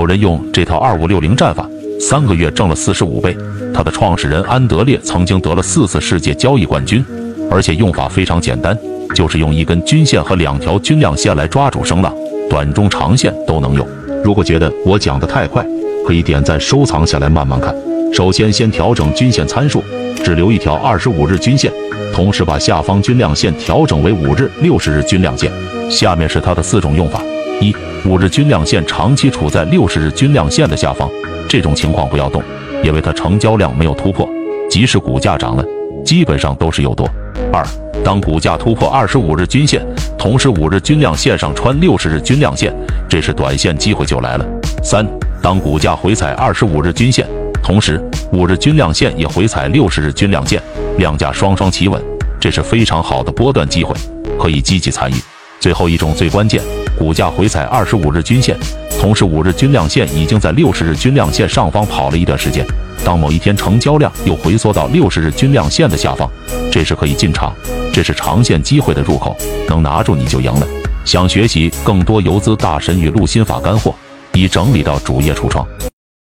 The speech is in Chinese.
有人用这套二五六零战法，三个月挣了四十五倍。他的创始人安德烈曾经得了四次世界交易冠军，而且用法非常简单，就是用一根均线和两条均量线来抓住声浪，短中长线都能用。如果觉得我讲的太快，可以点赞收藏下来慢慢看。首先，先调整均线参数，只留一条二十五日均线，同时把下方均量线调整为五日、六十日均量线。下面是它的四种用法：一、五日均量线长期处在六十日均量线的下方，这种情况不要动，因为它成交量没有突破，即使股价涨了，基本上都是诱多。二、当股价突破二十五日均线，同时五日均量线上穿六十日均量线，这是短线机会就来了。三、当股价回踩二十五日均线，同时五日均量线也回踩六十日均量线，量价双双企稳，这是非常好的波段机会，可以积极参与。最后一种最关键，股价回踩二十五日均线，同时五日均量线已经在六十日均量线上方跑了一段时间，当某一天成交量又回缩到六十日均量线的下方，这时可以进场，这是长线机会的入口，能拿住你就赢了。想学习更多游资大神与陆心法干货，已整理到主页橱窗。